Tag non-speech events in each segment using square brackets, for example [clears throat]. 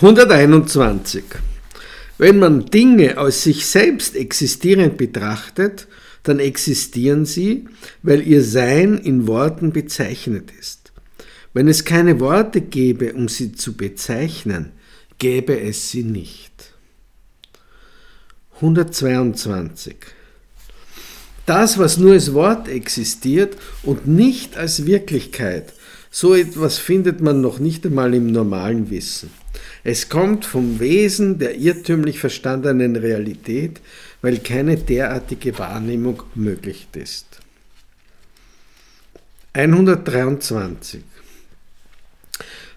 121. Wenn man Dinge aus sich selbst existierend betrachtet, dann existieren sie, weil ihr Sein in Worten bezeichnet ist. Wenn es keine Worte gäbe, um sie zu bezeichnen, gäbe es sie nicht. 122. Das, was nur als Wort existiert und nicht als Wirklichkeit, so etwas findet man noch nicht einmal im normalen Wissen. Es kommt vom Wesen der irrtümlich verstandenen Realität, weil keine derartige Wahrnehmung möglich ist. 123.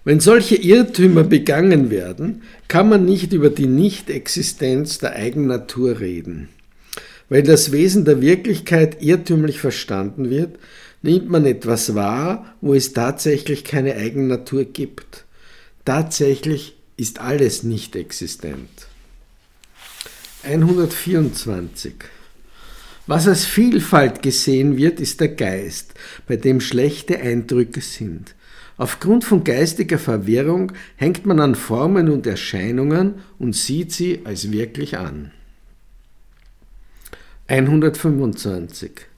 Wenn solche Irrtümer begangen werden, kann man nicht über die Nichtexistenz der Eigennatur reden. Weil das Wesen der Wirklichkeit irrtümlich verstanden wird, nimmt man etwas wahr, wo es tatsächlich keine Eigennatur gibt. Tatsächlich ist alles nicht existent. 124. Was als Vielfalt gesehen wird, ist der Geist, bei dem schlechte Eindrücke sind. Aufgrund von geistiger Verwirrung hängt man an Formen und Erscheinungen und sieht sie als wirklich an. 125.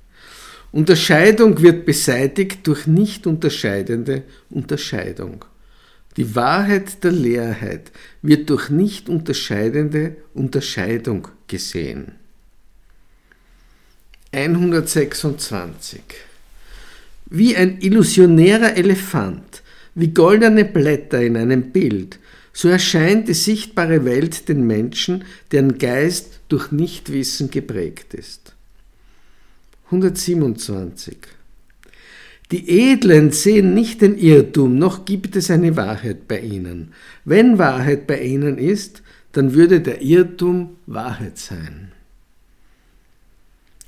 Unterscheidung wird beseitigt durch nicht unterscheidende Unterscheidung. Die Wahrheit der Leerheit wird durch nicht unterscheidende Unterscheidung gesehen. 126. Wie ein illusionärer Elefant, wie goldene Blätter in einem Bild, so erscheint die sichtbare Welt den Menschen, deren Geist durch Nichtwissen geprägt ist. 127. Die Edlen sehen nicht den Irrtum, noch gibt es eine Wahrheit bei ihnen. Wenn Wahrheit bei ihnen ist, dann würde der Irrtum Wahrheit sein.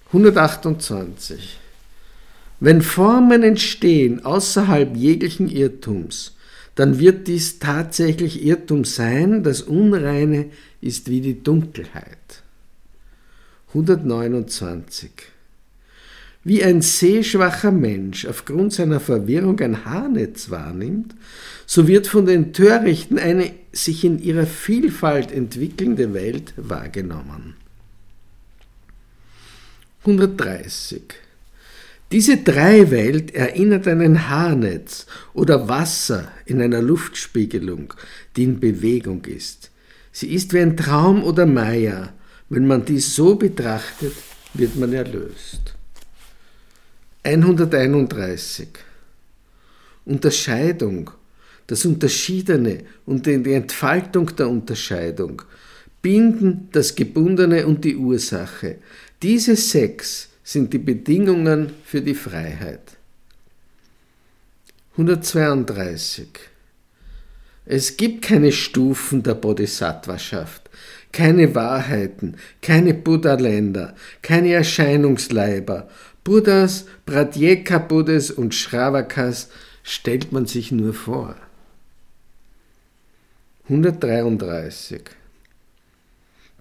128. Wenn Formen entstehen außerhalb jeglichen Irrtums, dann wird dies tatsächlich Irrtum sein, das Unreine ist wie die Dunkelheit. 129. Wie ein sehschwacher Mensch aufgrund seiner Verwirrung ein Haarnetz wahrnimmt, so wird von den Törichten eine sich in ihrer Vielfalt entwickelnde Welt wahrgenommen. 130. Diese Dreiwelt erinnert an ein Haarnetz oder Wasser in einer Luftspiegelung, die in Bewegung ist. Sie ist wie ein Traum oder Maya. Wenn man dies so betrachtet, wird man erlöst. 131. Unterscheidung, das Unterschiedene und die Entfaltung der Unterscheidung binden das Gebundene und die Ursache. Diese sechs sind die Bedingungen für die Freiheit. 132. Es gibt keine Stufen der Bodhisattvaschaft, keine Wahrheiten, keine Buddha-Länder, keine Erscheinungsleiber Buddhas, Pratyeka-Buddhas und Shravakas stellt man sich nur vor. 133.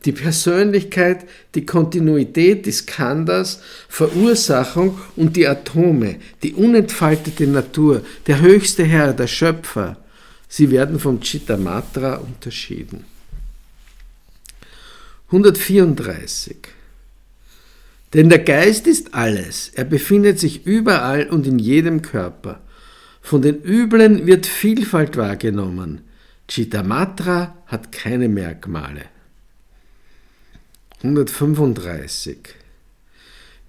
Die Persönlichkeit, die Kontinuität des Kandas, Verursachung und die Atome, die unentfaltete Natur, der höchste Herr, der Schöpfer, sie werden vom Chittamatra unterschieden. 134. Denn der Geist ist alles, er befindet sich überall und in jedem Körper. Von den Üblen wird Vielfalt wahrgenommen. Chittamatra hat keine Merkmale. 135.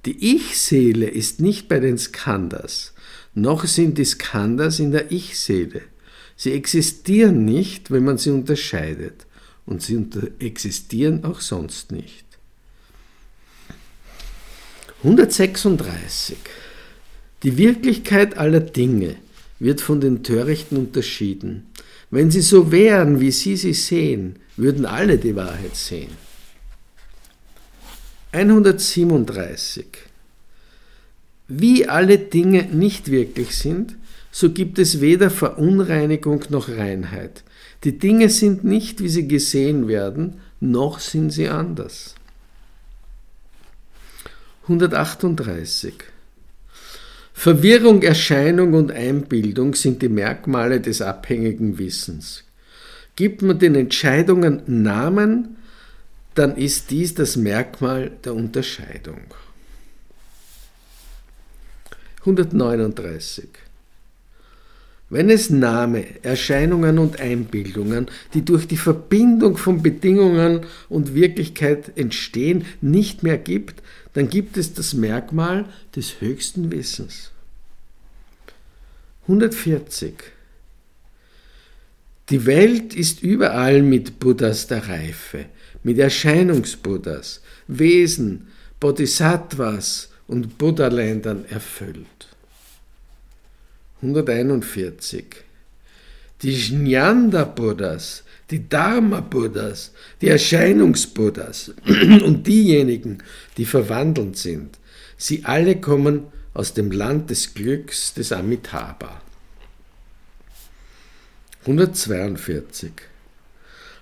Die Ich-Seele ist nicht bei den Skandhas, noch sind die Skandhas in der Ich-Seele. Sie existieren nicht, wenn man sie unterscheidet, und sie existieren auch sonst nicht. 136. Die Wirklichkeit aller Dinge wird von den Törichten unterschieden. Wenn sie so wären, wie sie sie sehen, würden alle die Wahrheit sehen. 137. Wie alle Dinge nicht wirklich sind, so gibt es weder Verunreinigung noch Reinheit. Die Dinge sind nicht, wie sie gesehen werden, noch sind sie anders. 138. Verwirrung, Erscheinung und Einbildung sind die Merkmale des abhängigen Wissens. Gibt man den Entscheidungen Namen, dann ist dies das Merkmal der Unterscheidung. 139. Wenn es Name, Erscheinungen und Einbildungen, die durch die Verbindung von Bedingungen und Wirklichkeit entstehen, nicht mehr gibt, dann gibt es das Merkmal des höchsten Wissens. 140. Die Welt ist überall mit Buddhas der Reife, mit Erscheinungsbuddhas, Wesen, Bodhisattvas und Buddhaländern erfüllt. 141. Die Jnanda-Buddhas, die Dharma-Buddhas, die Erscheinungsbuddhas [clears throat] und diejenigen, die verwandelt sind, sie alle kommen aus dem Land des Glücks des Amitabha. 142.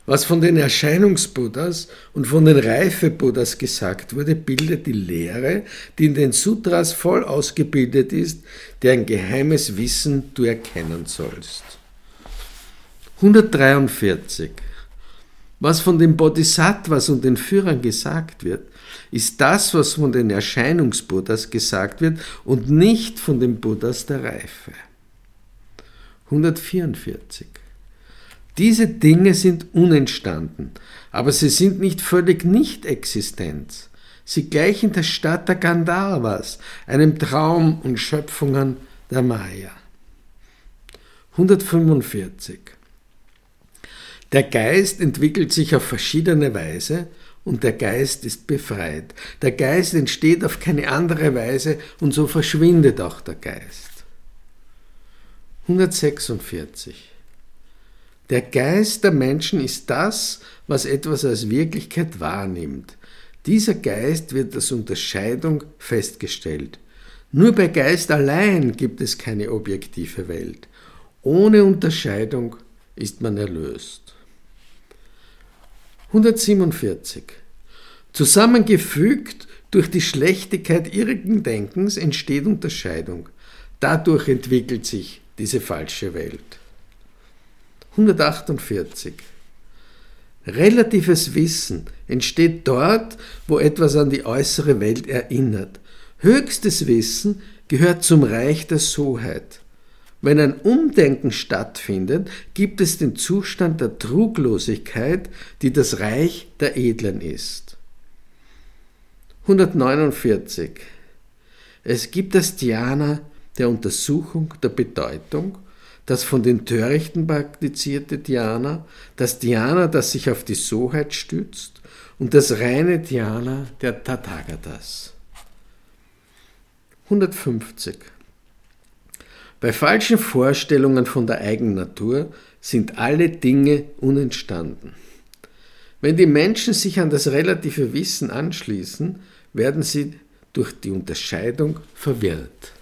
Was von den Erscheinungsbuddhas und von den Reife-Buddhas gesagt wurde, bildet die Lehre, die in den Sutras voll ausgebildet ist, deren geheimes Wissen du erkennen sollst. 143. Was von den Bodhisattvas und den Führern gesagt wird, ist das, was von den Erscheinungsbuddhas gesagt wird und nicht von den Buddhas der Reife. 144. Diese Dinge sind unentstanden, aber sie sind nicht völlig nicht existent. Sie gleichen der Stadt der Gandharvas, einem Traum und Schöpfungen der Maya. 145. Der Geist entwickelt sich auf verschiedene Weise und der Geist ist befreit. Der Geist entsteht auf keine andere Weise und so verschwindet auch der Geist. 146. Der Geist der Menschen ist das, was etwas als Wirklichkeit wahrnimmt. Dieser Geist wird als Unterscheidung festgestellt. Nur bei Geist allein gibt es keine objektive Welt. Ohne Unterscheidung ist man erlöst. 147. Zusammengefügt durch die Schlechtigkeit irrigen Denkens entsteht Unterscheidung. Dadurch entwickelt sich diese falsche Welt. 148. Relatives Wissen entsteht dort, wo etwas an die äußere Welt erinnert. Höchstes Wissen gehört zum Reich der Soheit. Wenn ein Umdenken stattfindet, gibt es den Zustand der Truglosigkeit, die das Reich der Edlen ist. 149. Es gibt das Dhyana der Untersuchung der Bedeutung, das von den Törichten praktizierte Dhyana, das Dhyana, das sich auf die Soheit stützt und das reine Dhyana der Tathagatas. 150. Bei falschen Vorstellungen von der Eigennatur sind alle Dinge unentstanden. Wenn die Menschen sich an das relative Wissen anschließen, werden sie durch die Unterscheidung verwirrt.